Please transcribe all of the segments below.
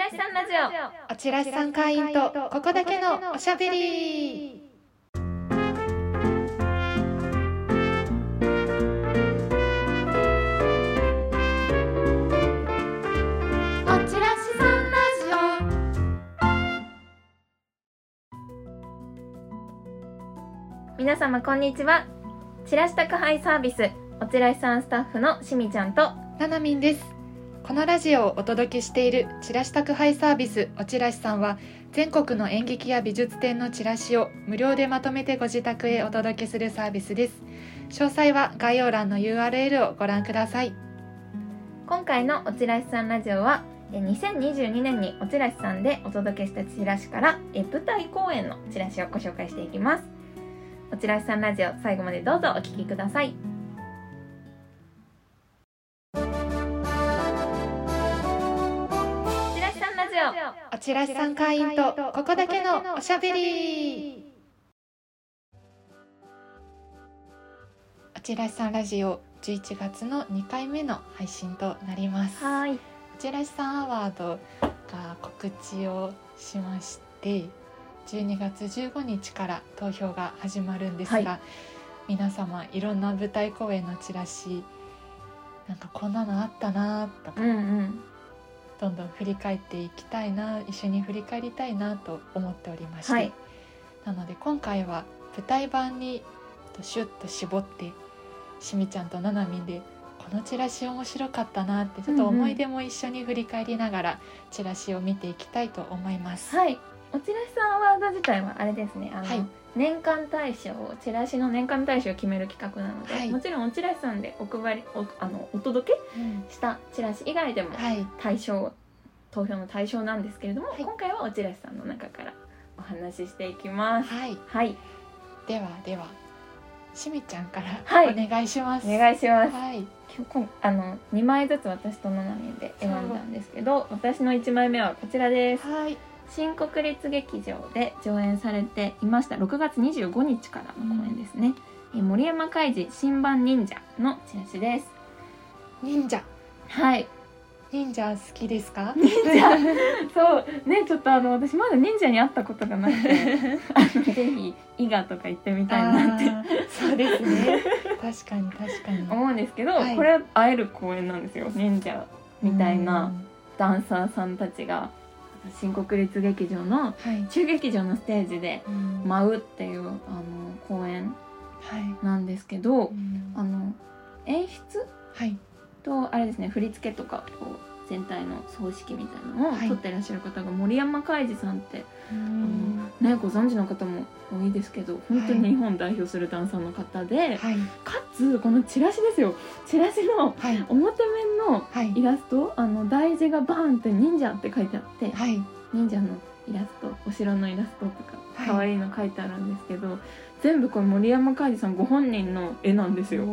らしさんラジオ。おちらしさん会員とここだけのおしゃべり。皆様こんにちは。チラシ宅配サービスおちらしさんスタッフのしみちゃんとななみんですこのラジオをお届けしているチラシ宅配サービスおちらしさんは全国の演劇や美術展のチラシを無料でまとめてご自宅へお届けするサービスです。詳細は概要欄の URL をご覧ください。今回のおちらしさんラジオはえ2022年におちらしさんでお届けしたチラシからえ舞台公演のチラシをご紹介していきます。おちらしさんラジオ最後までどうぞお聞きください。おちらしさん会員とここだけのおしゃべり。おちらしさんラジオ11月の2回目の配信となります。はーい。おちらしさんアワードが告知をしまして12月15日から投票が始まるんですが、は皆様いろんな舞台公演のチラシなんかこんなのあったなとかうんうんどんどん振り返っていきたいな一緒に振り返りたいなと思っておりまして、はい。なので今回は舞台版にシュッと絞ってしみちゃんとななみんでこのチラシ面白かったなってちょっと思い出も一緒に振り返りながらチラシを見ていきたいと思います。はい。おちらしさんアワード自体はあれですね。あの、はい年間大賞チラシの年間大賞を決める企画なので、はい。もちろんおちらしさんでお配りおあのお届けうん。したチラシ以外でもはい、対象投票の対象なんですけれども、はい。今回はおちらしさんの中からお話ししていきます。はい、はい。ではではしみちゃんからはい。お願いします。お願いします。はい、今日あの2枚ずつ私と7人で選んだんですけど私の1枚目はこちらです。はい、新国立劇場で上演されていました。6月25日からの公演ですね、えー森山開示新版忍者のチラシです。忍者、はい。忍者好きですか？忍者。そう。ねちょっとあの私まだ忍者に会ったことがなくて。あのぜひ伊賀とか行ってみたいなって。そうですね。確かに確かに。思うんですけど、はい。これは会える公演なんですよ。忍者みたいなうん。ダンサーさんたちが新国立劇場のはい。中劇場のステージでうん舞うっていうあの公演はい。なんですけどうんあの演出はい。とあれですね振り付けとかこう全体の葬式みたいなのをはい撮ってらっしゃる方が森山開示さんってうんねご存知の方も多いですけど本当に日本代表するダンサーの方で、はい。かつこのチラシですよチラシのはい。表面のはい。イラストあの大字がバーンって忍者って書いてあって、はい。忍者のイラストお城のイラストとかはい可愛いの書いてあるんですけど、全部これ森山開示さんご本人の絵なんですよ。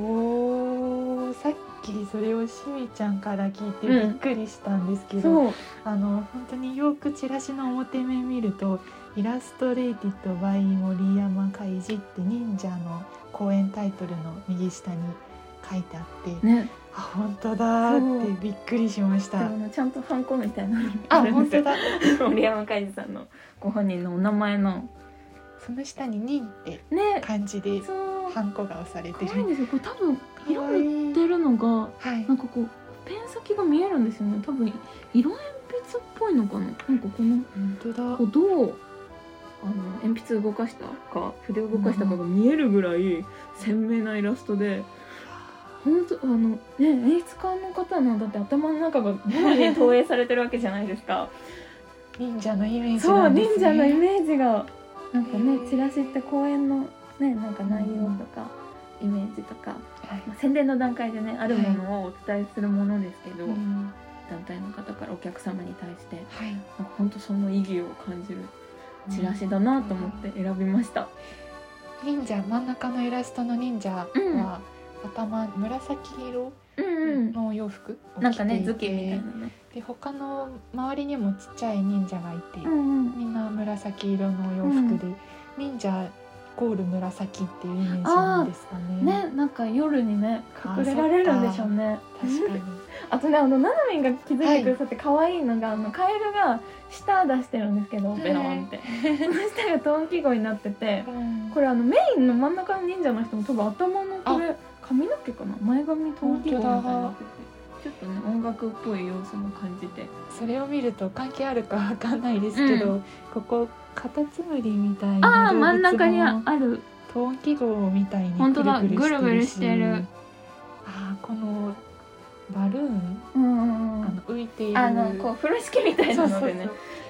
さっきそれをしみちゃんから聞いてうんびっくりしたんですけど、そう。あの本当によくチラシの表面見るとイラストレイティッドバイ森山開示って忍者の公演タイトルの右下に書いてあって、ね。あ本当だーってびっくりしましでた。もちゃんとハンコみたいなの。あ本当だ。森山開示さんのご本人のお名前の。その下に忍ってね。漢字でそう。ハンコが押されてる。可愛いんですよ。これ多分色塗ってるのがはい。なん。かこうペン先が見えるんですよね。多分色鉛筆っぽいのかな？なんかこの本当だ。こ。うどうあの鉛筆動かしたか筆を動かしたかが見えるぐらい鮮明なイラストで。本当あのね演出家の方のだって頭の中が物に投影されてるわけじゃないですか。忍者のイメージそう。忍者のイメージがなんかへねーチラシって公演のねなんか内容とかイメージとか、はい。まあ、宣伝の段階でねあるものをお伝えするものですけど、うん。団体の方からお客様に対してはい。なんか本当その意義を感じるチラシだなと思って選びました。忍者真ん中のイラストの忍者は、うん。頭紫色うんうん。のお洋服をなんかね着ていて頭巾みたいなね。で他の周りにもちっちゃい忍者がいて、うんうん。みんな紫色のお洋服で、忍者コール紫っていうイメージなんですかね。ねなんか夜にね隠れられるんでしょうね。確かに。あとねあのななみんが気づいてくださって可愛いのが、あのカエルが舌出してるんですけど、はい。ベロンって。その舌がトンキゴになっててうんこれあのメインの真ん中の忍者の人も多分頭のこれ髪の毛かな？前髪トンキゴみたいになっててちょっとね音楽っぽい要素も感じて。それを見ると関係あるかわかんないですけど、うここカタツムリみたいなあ真ん中にもある。トーン記号みたいに本当だぐるぐるしてる。あーこのバルーン、うんうんうん。あの浮いている。あのこう風呂敷みたいなのでね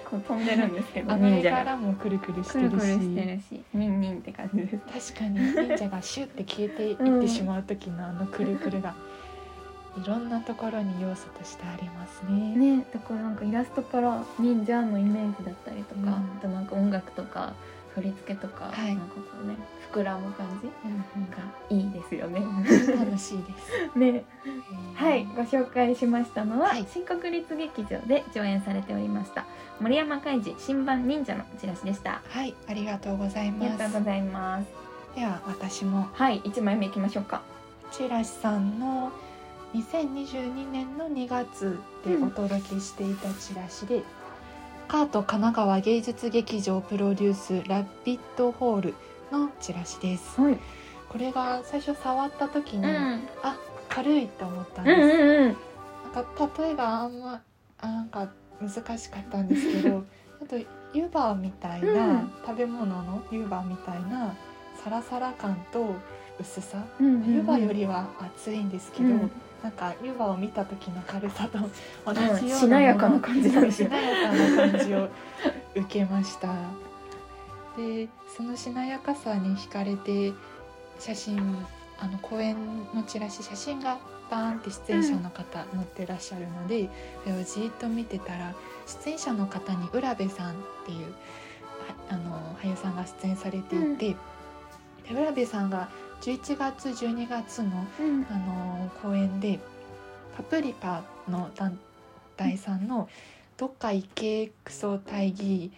こう飛んでるんですけど あの忍者が絵柄もくるくるしてるし。くるくるしてるしニンニンって感じです。確かに。忍者がシュッて消えていってしまう時のあのくるくるがいろんなところに要素としてありますね。ねだからなんかイラストから忍者のイメージだったりとか、うんあとなんか音楽とか振り付けとか、はいなんかこうね膨らむ感じうんがいいですよね。うん楽しいです。ねえーはいご紹介しましたのは、はい新国立劇場で上演されておりました森山海二新版忍者のチラシでした。はい、ありがとうございあります。がとうございます。では私もはい一枚目いきましょうか。チラシさんの2022年の2月でお届けしていたチラシで、カート神奈川芸術劇場プロデュースラビットホールのチラシです。はい。これが最初触った時に、うんあ軽いと思ったんうんです。うんうん。なんか例えがあんまあなんか難しかったんですけど あと湯葉みたいな、うん食べ物の湯葉みたいなサラサラ感と薄さうんうんうん湯葉よりは厚いんですけど、うんなんか湯葉を見た時の軽さと同じようなもの、しなやかな感じなんですしよなやかな感じを受けました。でそのしなやかさに惹かれて写真あの公演のチラシ写真がバーンって出演者の方載ってらっしゃるので、それをじーっと見てたら出演者の方に浦部さんっていうはあの俳優さんが出演されていて、で浦部さんが11月12月のうん。あの公演でパプリカの団体さん。の「どっか行けクソ大義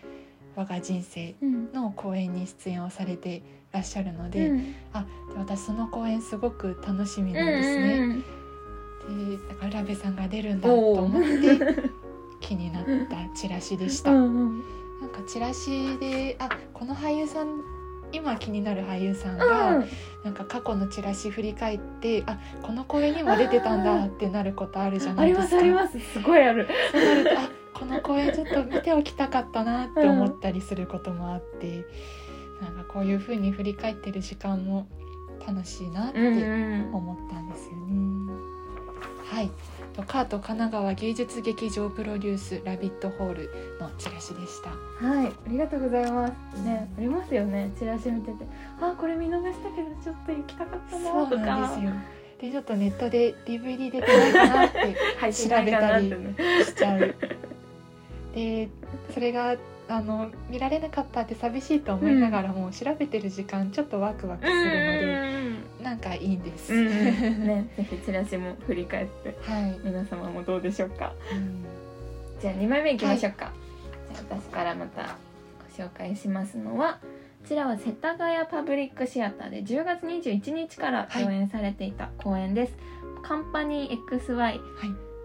我が人生うん」の公演に出演をされてらっしゃるので,、うん。あで私その公演すごく楽しみなんですね。うんうんでだから浦部さんが出るんだと思って 気になったチラシでした。うんうん。なんかチラシであこの俳優さん今気になる俳優さんが、うん。なんか過去のチラシ振り返ってあこの公演にも出てたんだってなることあるじゃないですすあります。すごいある。そうなるとあこの公演ちょっと見ておきたかったなって思ったりすることもあって、なんかこういう風に振り返ってる時間も楽しいなってうん。思ったんですよね。はい。とカート神奈川芸術劇場プロデュースラビットホールのチラシでした。はい。ありがとうございます。ね。ありますよね。チラシ見てて。あこれ見逃したけどちょっと行きたかったなそうなんですよ。でちょっとネットで DVD 出てないかなって はい調べたりしちゃう。でそれがあの見られなかったって寂しいと思いながらも、調べてる時間ちょっとワクワクするので、なんかいいんです。うんうん。ねぜひチラシも振り返ってはい、皆様もどうでしょうか？うん。じゃあ2枚目いきましょうか、じゃあ私からまたご紹介しますのはこちらは世田谷パブリックシアターで10月21日から上演されていた公演です、カンパニー XY はい。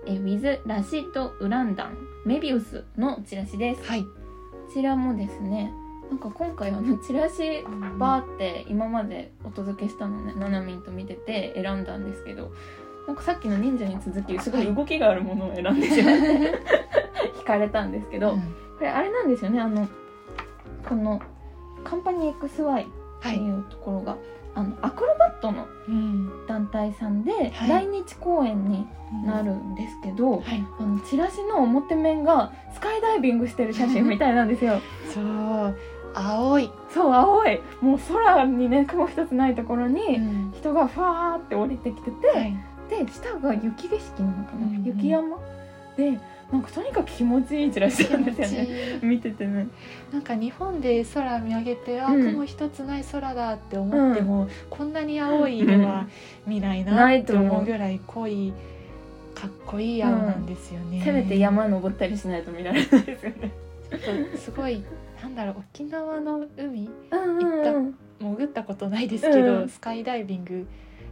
え with ラシッド・ウランダンメビウスのチラシです。はい。こちらもですねなんか今回あのチラシバーって今までお届けしたのねななみんと見てて選んだんですけどなんかさっきの忍者に続きすごい動きがあるものを選んでしまって 惹かれたんですけど、うん。これあれなんですよねあのこのカンパニー XY はっいていうところが、あのアクロバットのうん。団体さんではい。来日公演になるんですけど、はい。あのチラシの表面がスカイダイビングしてる写真みたいなんですよ。そう。青い。そう青い。もう空にね雲一つないところにうん。人がファーって降りてきてて、はい。で下が雪景色なのかな、うんうん。雪山？でなんかとにかく気持ちいいチラシなんですよね。見ててね。なんか日本で空見上げてあ、うん。雲一つない空だって思っても、こんなに青い色は見ないなないってと思うぐらい濃いかっこいい青なんですよね。せめて山登ったりしないと見られないですよね。ちょっとすごいなんだろう沖縄の海うんうんうん。潜ったことないですけど、うん。スカイダイビング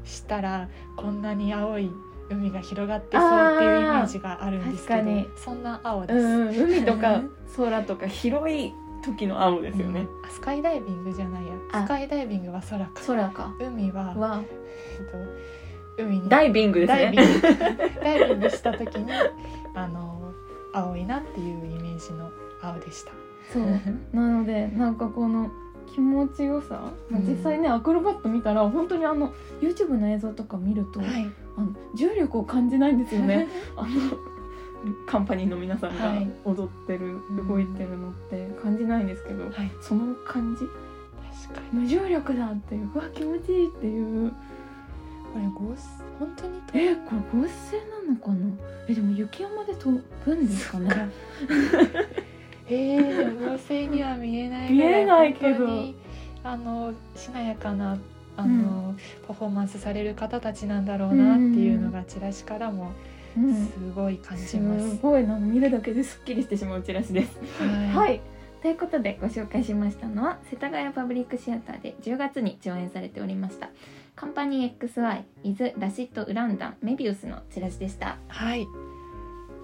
したらこんなに青い海が広がってそうっていうイメージがあるんですけどそんな青です、うんうん、海とか空とか広い時の青ですよね、あスカイダイビングじゃないや。あ。スカイダイビングは空。か空か。海は、はえっと、海に。ダイビングですダイビねング。ダイビングした時にあの青いなっていうイメージの青でした。そう。なのでなんかこの気持ちよさ、まあうん。実際ねアクロバット見たら本当にあの YouTube の映像とか見ると、はい、あの重力を感じないんですよね。あのカンパニーの皆さんがはい。踊ってる、うん動いてるのって感じないんですけど、はい、その感じ。確かに。無重力だっていううわ気持ちいいっていう。これ合成本当に？とえこれ合成なのかな？えでも雪山で飛ぶんですかね？えー、合成には見えない見えないけど。あのしなやかなあの、パフォーマンスされる方たちなんだろうなっていうのがチラシからもうん。すごい感じすます。ごい。な見るだけですっきりしてしまうチラシです。はい。はい。ということでご紹介しましたのは世田谷パブリックシアターで10月に上演されておりました。カンパニー XY イズ・ラシッド・ウランダンメビウスのチラシでした。はい。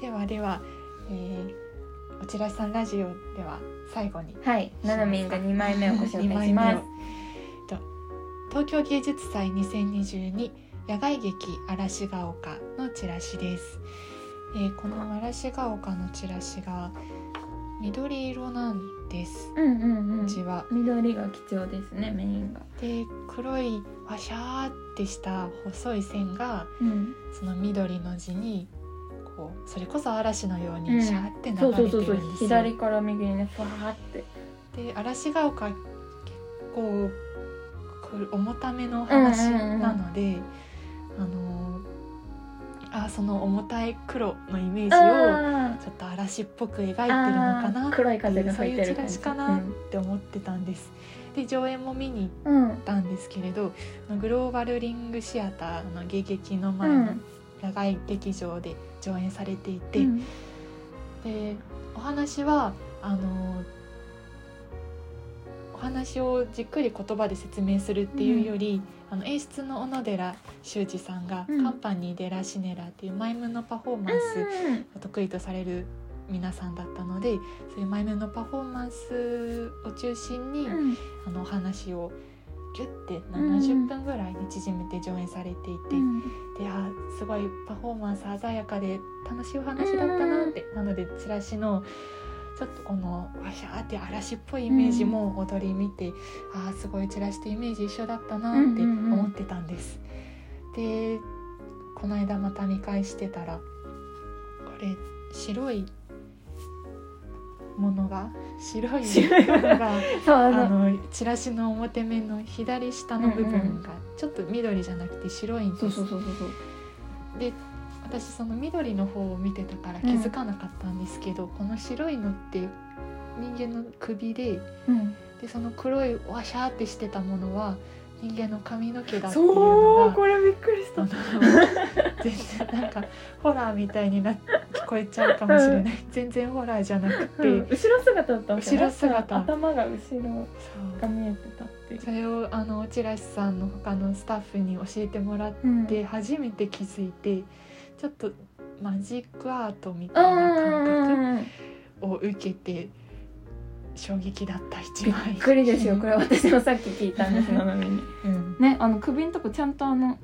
ではでは、えー、おちらしさんラジオでは最後に。はい。ナナミンが2枚目をご紹二介します東京芸術祭2022野外劇嵐が丘のチラシです。えー、この嵐が丘のチラシが緑色なんです。うんうんうん字は。緑が貴重ですねメインがで黒いワシャーってした細い線がうんその緑の字にこうそれこそ嵐のよううんにシャーって流れてそうそうそうるんですよ。左から右にねファーってで嵐が丘結構く重ための話なので、あのあその重たい黒のイメージをあちょっと嵐っぽく描いてるのかなー黒い風がそういうチラシかなって思ってたんです。で上演も見に行うん、うんったんですけれどグローバルリングシアターの芸劇の前のうん。野外劇場で上演されていて、うん。でお話はあのお話をじっくり言葉で説明するっていうより、あの演出の小野寺修二さんが、うん。カンパニー・デ・ラ・シネラっていうマイムのパフォーマンスを得意とされる皆さんだったのでそういうマイムのパフォーマンスを中心に、うん。あのお話をギュッて70分ぐらいに縮めて上演されていて、うん。であすごいパフォーマンス鮮やかで楽しいお話だったなって、なのでチラシのちょっとこのわしゃーって嵐っぽいイメージも踊り見て、あーすごいチラシとイメージ一緒だったなって思ってたんです。でこの間また見返してたらこれ白いものが白いものが そうああののチラシの表面の左下の部分がちょっと緑じゃなくて白いんです。そうそうそうそうそうで私その緑の方を見てたから気づかなかったんですけど、この白いのって人間の首でうん。でその黒いワシャーってしてたものは人間の髪の毛だっていうのがそうこれびっくりした。全然なんかホラーみたいにな聞こえちゃうかもしれない、全然ホラーじゃなくて、うん。後ろ姿だったんですよ後ろ姿。頭が後ろが見えてたっていう。それをあのチラシさんの他のスタッフに教えてもらっうん。て初めて気づいてちょっとマジックアートみたいな感うん覚を受けて衝撃だった一び枚っくりですよ。これ私もさっき聞いたんですなの に。うん。ねあの首のとこちゃんとあの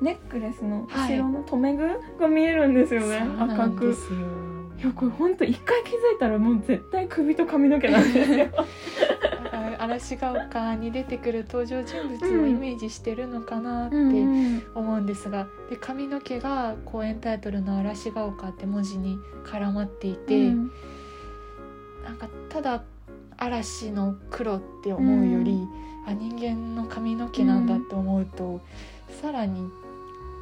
ネックレスのはい後ろの留め具が見えるんですよね、そうな赤く。いやこれ本当一回気づいたらもう絶対首と髪の毛なんですよ 嵐が丘に出てくる登場人物をイメージしてるのかなってうん思うんですが、で髪の毛が公演タイトルの「嵐が丘」って文字に絡まっていて、うん。なんかただ嵐の黒って思うより、あ人間の髪の毛なんだって思うと、さらに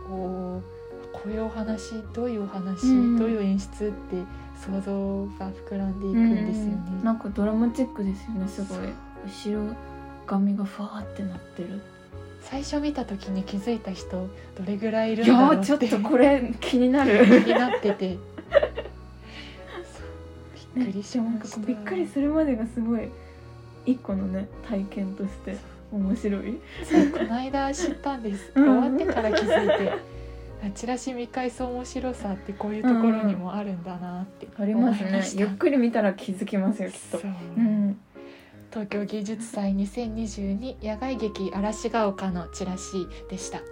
こうこういうお話どういうお話、うん。どういう演出って想像が膨らんでいくんですよね。うん。なんかドラマチックですよねすごい後ろ髪がファーってなってる。最初見た時に気づいた人どれぐらいいるいんだろうっやーちょってとこれ気になる。気になってて。びっくりしました。かこうびっくりするまでがすごい一個のね体験として面白い。そうこの間知ったんです。うん。終わってから気づいてあチラシ見返す面白さってこういうところにもあるんだなってありますね。ゆっくり見たら気づきますよきっと。そう。うん東京芸術祭2022野外劇嵐が丘のチラシでした。はい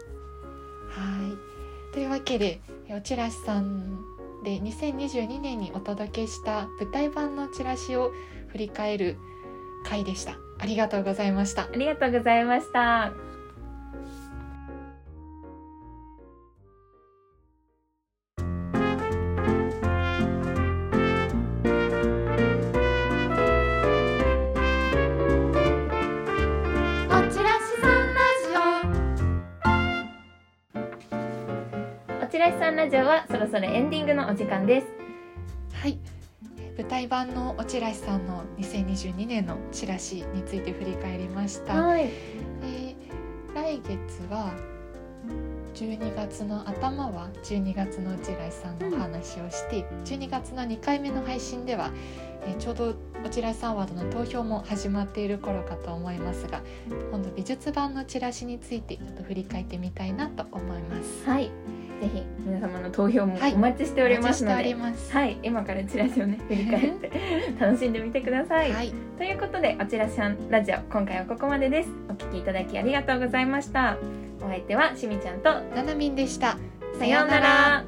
というわけでおチラシさんで2022年にお届けした舞台版のチラシを振り返る回でした。ありがとうございました。ありがとうございましたおちらしさんラジオはそろそろエンディングのお時間ですはい舞台版のおチラシさんの2022年のチラシについて振り返りました。はいえー来月は12月の頭は12月の内来さんのお話をして、12月の2回目の配信では、えーちょうど内来さんワードの投票も始まっている頃かと思いますが今度美術版のチラシについてちょっと振り返ってみたいなと思います。はいぜひ皆様の投票もはい。お待ちしておりますので、おります。はい。今からチラシをね振り返って楽しんでみてください、はい、ということでおちらしさんラジオ今回はここまでです。お聞きいただきありがとうございました。お相手はしみちゃんとななみんでした。さようなら